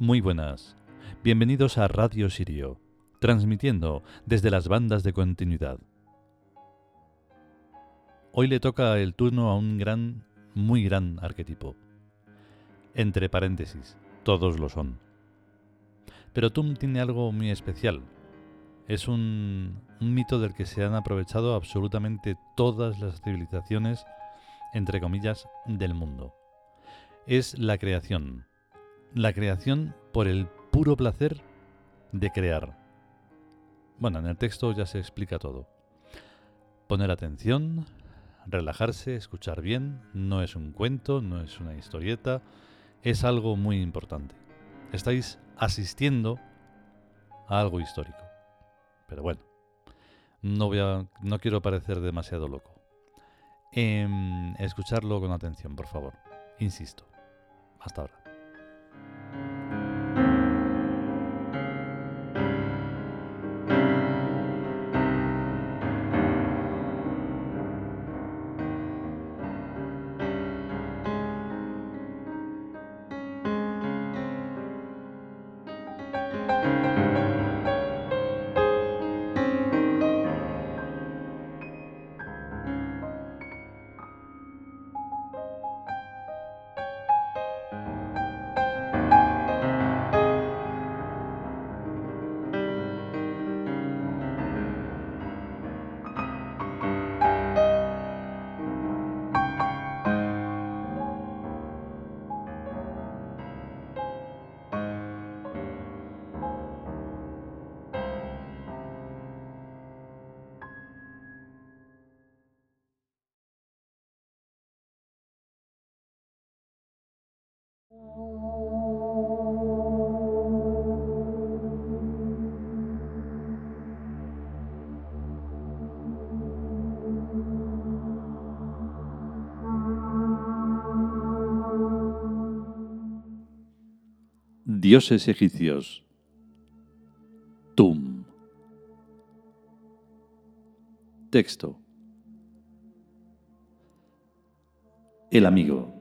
Muy buenas. Bienvenidos a Radio Sirio, transmitiendo desde las bandas de continuidad. Hoy le toca el turno a un gran, muy gran arquetipo. Entre paréntesis, todos lo son. Pero Tum tiene algo muy especial. Es un, un mito del que se han aprovechado absolutamente todas las civilizaciones, entre comillas, del mundo. Es la creación, la creación por el puro placer de crear. Bueno, en el texto ya se explica todo. Poner atención, relajarse, escuchar bien, no es un cuento, no es una historieta, es algo muy importante. Estáis asistiendo a algo histórico. Pero bueno, no, voy a, no quiero parecer demasiado loco. Em, escucharlo con atención, por favor. Insisto. Hasta ahora. Dioses egipcios. Tum. Texto. El amigo,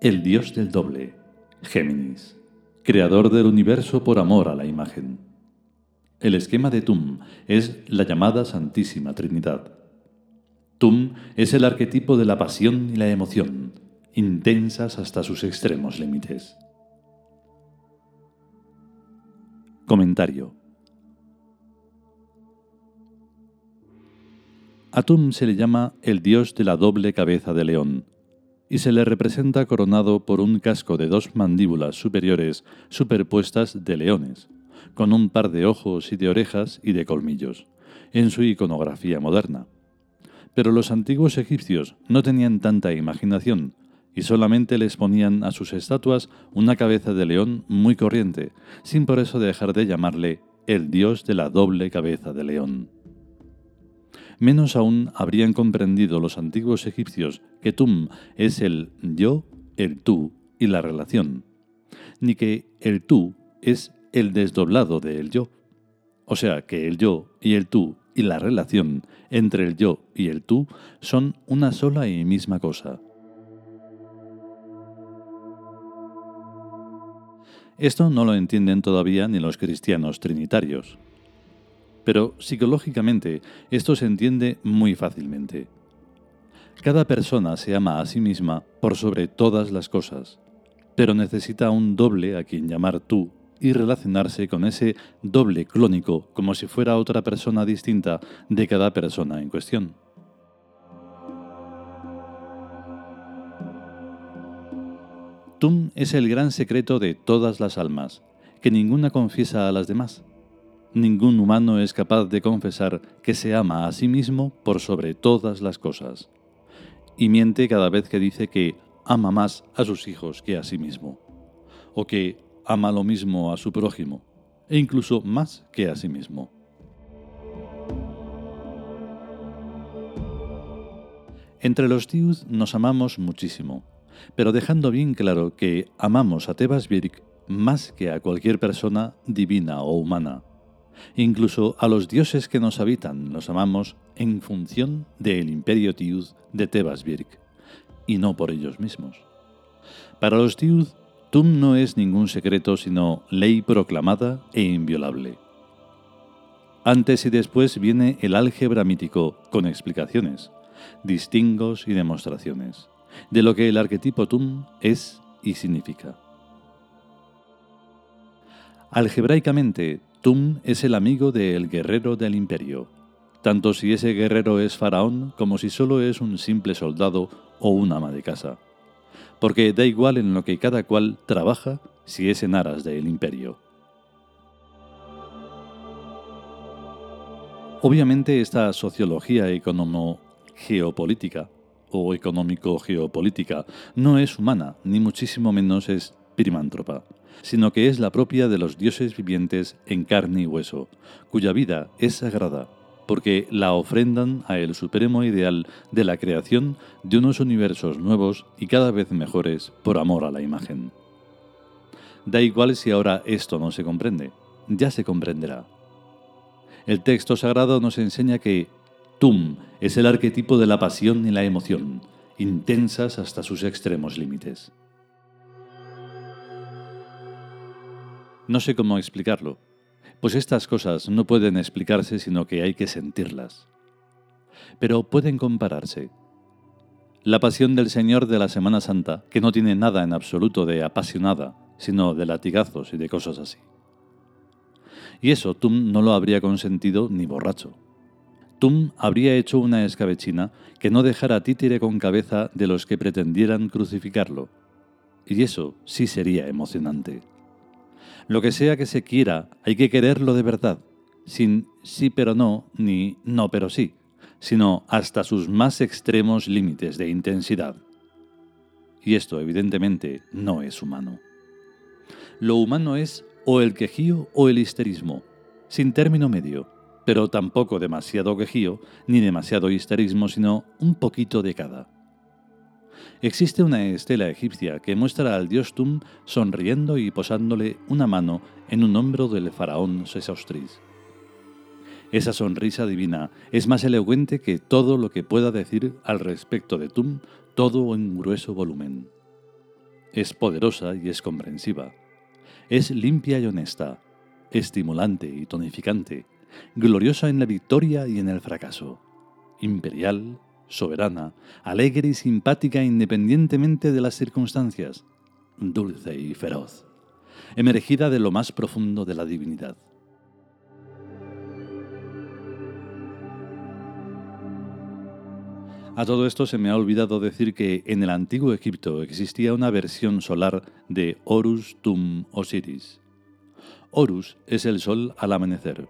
el dios del doble, Géminis, creador del universo por amor a la imagen. El esquema de Tum es la llamada Santísima Trinidad. Tum es el arquetipo de la pasión y la emoción, intensas hasta sus extremos límites. Comentario. A Tum se le llama el dios de la doble cabeza de león, y se le representa coronado por un casco de dos mandíbulas superiores superpuestas de leones, con un par de ojos y de orejas y de colmillos, en su iconografía moderna. Pero los antiguos egipcios no tenían tanta imaginación y solamente les ponían a sus estatuas una cabeza de león muy corriente, sin por eso dejar de llamarle el dios de la doble cabeza de león. Menos aún habrían comprendido los antiguos egipcios que Tum es el yo, el tú y la relación, ni que el tú es el desdoblado del yo. O sea que el yo y el tú y la relación entre el yo y el tú son una sola y misma cosa. Esto no lo entienden todavía ni los cristianos trinitarios. Pero psicológicamente esto se entiende muy fácilmente. Cada persona se ama a sí misma por sobre todas las cosas, pero necesita un doble a quien llamar tú y relacionarse con ese doble clónico como si fuera otra persona distinta de cada persona en cuestión. Tum es el gran secreto de todas las almas, que ninguna confiesa a las demás. Ningún humano es capaz de confesar que se ama a sí mismo por sobre todas las cosas. Y miente cada vez que dice que ama más a sus hijos que a sí mismo, o que ama lo mismo a su prójimo, e incluso más que a sí mismo. Entre los Tiud nos amamos muchísimo, pero dejando bien claro que amamos a Tebas Birk más que a cualquier persona divina o humana. Incluso a los dioses que nos habitan los amamos en función del imperio Tiud de Tebas Birk, y no por ellos mismos. Para los Tiud, Tum no es ningún secreto sino ley proclamada e inviolable. Antes y después viene el álgebra mítico con explicaciones, distingos y demostraciones de lo que el arquetipo Tum es y significa. Algebraicamente, Tum es el amigo del guerrero del imperio, tanto si ese guerrero es faraón como si solo es un simple soldado o un ama de casa. Porque da igual en lo que cada cual trabaja si es en aras del imperio. Obviamente esta sociología economo-geopolítica o económico-geopolítica no es humana, ni muchísimo menos es primántropa, sino que es la propia de los dioses vivientes en carne y hueso, cuya vida es sagrada porque la ofrendan a el supremo ideal de la creación de unos universos nuevos y cada vez mejores por amor a la imagen. Da igual si ahora esto no se comprende, ya se comprenderá. El texto sagrado nos enseña que Tum es el arquetipo de la pasión y la emoción, intensas hasta sus extremos límites. No sé cómo explicarlo, pues estas cosas no pueden explicarse sino que hay que sentirlas. Pero pueden compararse. La pasión del Señor de la Semana Santa, que no tiene nada en absoluto de apasionada, sino de latigazos y de cosas así. Y eso Tum no lo habría consentido ni borracho. Tum habría hecho una escabechina que no dejara títere con cabeza de los que pretendieran crucificarlo. Y eso sí sería emocionante. Lo que sea que se quiera, hay que quererlo de verdad, sin sí pero no, ni no pero sí, sino hasta sus más extremos límites de intensidad. Y esto evidentemente no es humano. Lo humano es o el quejío o el histerismo, sin término medio, pero tampoco demasiado quejío ni demasiado histerismo, sino un poquito de cada. Existe una estela egipcia que muestra al dios Tum sonriendo y posándole una mano en un hombro del faraón Sesostris. Esa sonrisa divina es más elocuente que todo lo que pueda decir al respecto de Tum, todo en grueso volumen. Es poderosa y es comprensiva. Es limpia y honesta, estimulante y tonificante, gloriosa en la victoria y en el fracaso, imperial soberana, alegre y simpática independientemente de las circunstancias, dulce y feroz, emergida de lo más profundo de la divinidad. A todo esto se me ha olvidado decir que en el antiguo Egipto existía una versión solar de Horus Tum Osiris. Horus es el sol al amanecer.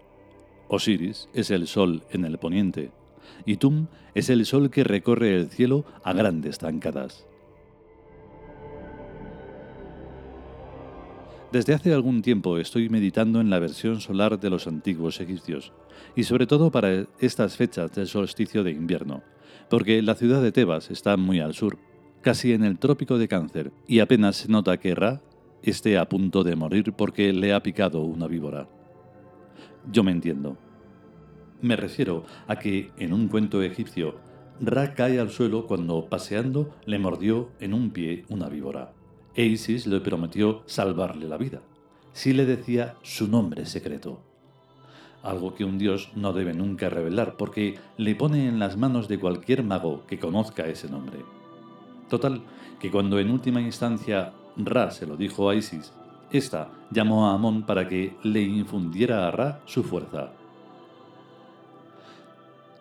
Osiris es el sol en el poniente y Tum es el sol que recorre el cielo a grandes zancadas. Desde hace algún tiempo estoy meditando en la versión solar de los antiguos egipcios, y sobre todo para estas fechas del solsticio de invierno, porque la ciudad de Tebas está muy al sur, casi en el trópico de Cáncer, y apenas se nota que Ra esté a punto de morir porque le ha picado una víbora. Yo me entiendo. Me refiero a que, en un cuento egipcio, Ra cae al suelo cuando, paseando, le mordió en un pie una víbora. Isis le prometió salvarle la vida, si le decía su nombre secreto. Algo que un dios no debe nunca revelar porque le pone en las manos de cualquier mago que conozca ese nombre. Total, que cuando en última instancia Ra se lo dijo a Isis, ésta llamó a Amón para que le infundiera a Ra su fuerza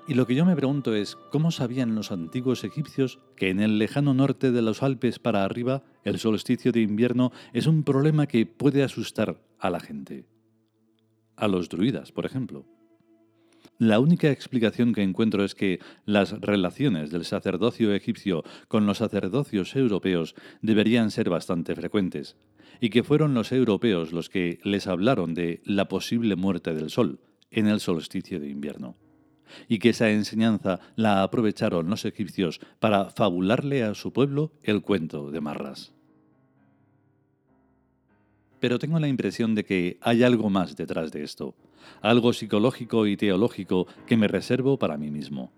y lo que yo me pregunto es, ¿cómo sabían los antiguos egipcios que en el lejano norte de los Alpes para arriba el solsticio de invierno es un problema que puede asustar a la gente? A los druidas, por ejemplo. La única explicación que encuentro es que las relaciones del sacerdocio egipcio con los sacerdocios europeos deberían ser bastante frecuentes, y que fueron los europeos los que les hablaron de la posible muerte del sol en el solsticio de invierno y que esa enseñanza la aprovecharon los egipcios para fabularle a su pueblo el cuento de Marras. Pero tengo la impresión de que hay algo más detrás de esto, algo psicológico y teológico que me reservo para mí mismo.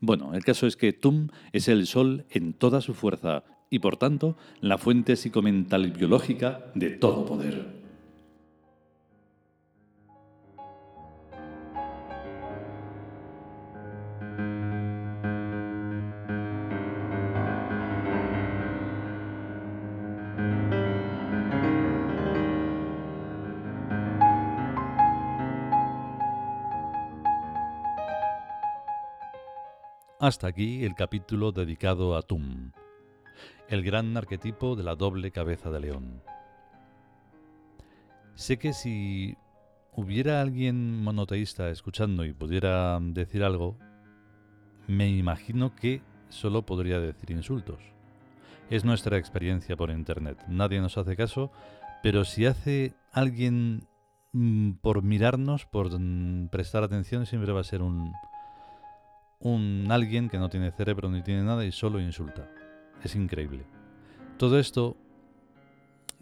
Bueno, el caso es que Tum es el Sol en toda su fuerza y por tanto la fuente psicomental y biológica de todo poder. Hasta aquí el capítulo dedicado a Tum, el gran arquetipo de la doble cabeza de león. Sé que si hubiera alguien monoteísta escuchando y pudiera decir algo, me imagino que solo podría decir insultos. Es nuestra experiencia por Internet. Nadie nos hace caso, pero si hace alguien mm, por mirarnos, por mm, prestar atención, siempre va a ser un, un alguien que no tiene cerebro ni tiene nada y solo insulta. Es increíble. Todo esto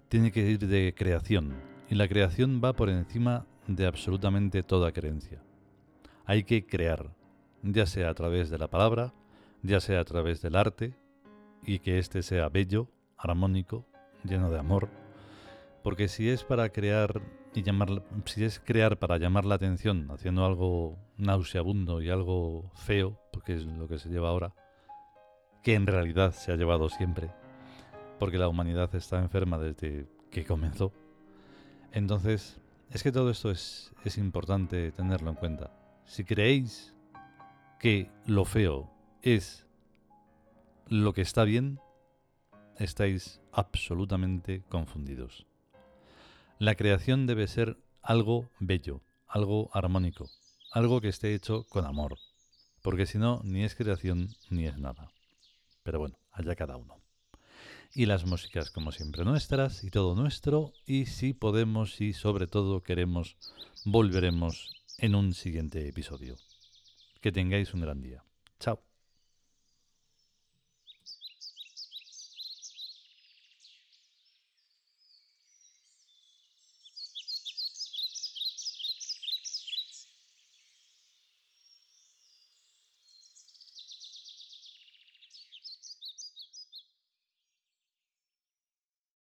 tiene que ir de creación y la creación va por encima de absolutamente toda creencia. Hay que crear, ya sea a través de la palabra, ya sea a través del arte y que éste sea bello, armónico, lleno de amor, porque si es para crear y llamar, si es crear para llamar la atención, haciendo algo nauseabundo y algo feo, porque es lo que se lleva ahora, que en realidad se ha llevado siempre, porque la humanidad está enferma desde que comenzó. Entonces, es que todo esto es, es importante tenerlo en cuenta. Si creéis que lo feo es lo que está bien, estáis absolutamente confundidos. La creación debe ser algo bello, algo armónico, algo que esté hecho con amor, porque si no, ni es creación ni es nada. Pero bueno, allá cada uno. Y las músicas, como siempre, nuestras y todo nuestro, y si podemos y sobre todo queremos, volveremos en un siguiente episodio. Que tengáis un gran día. Chao.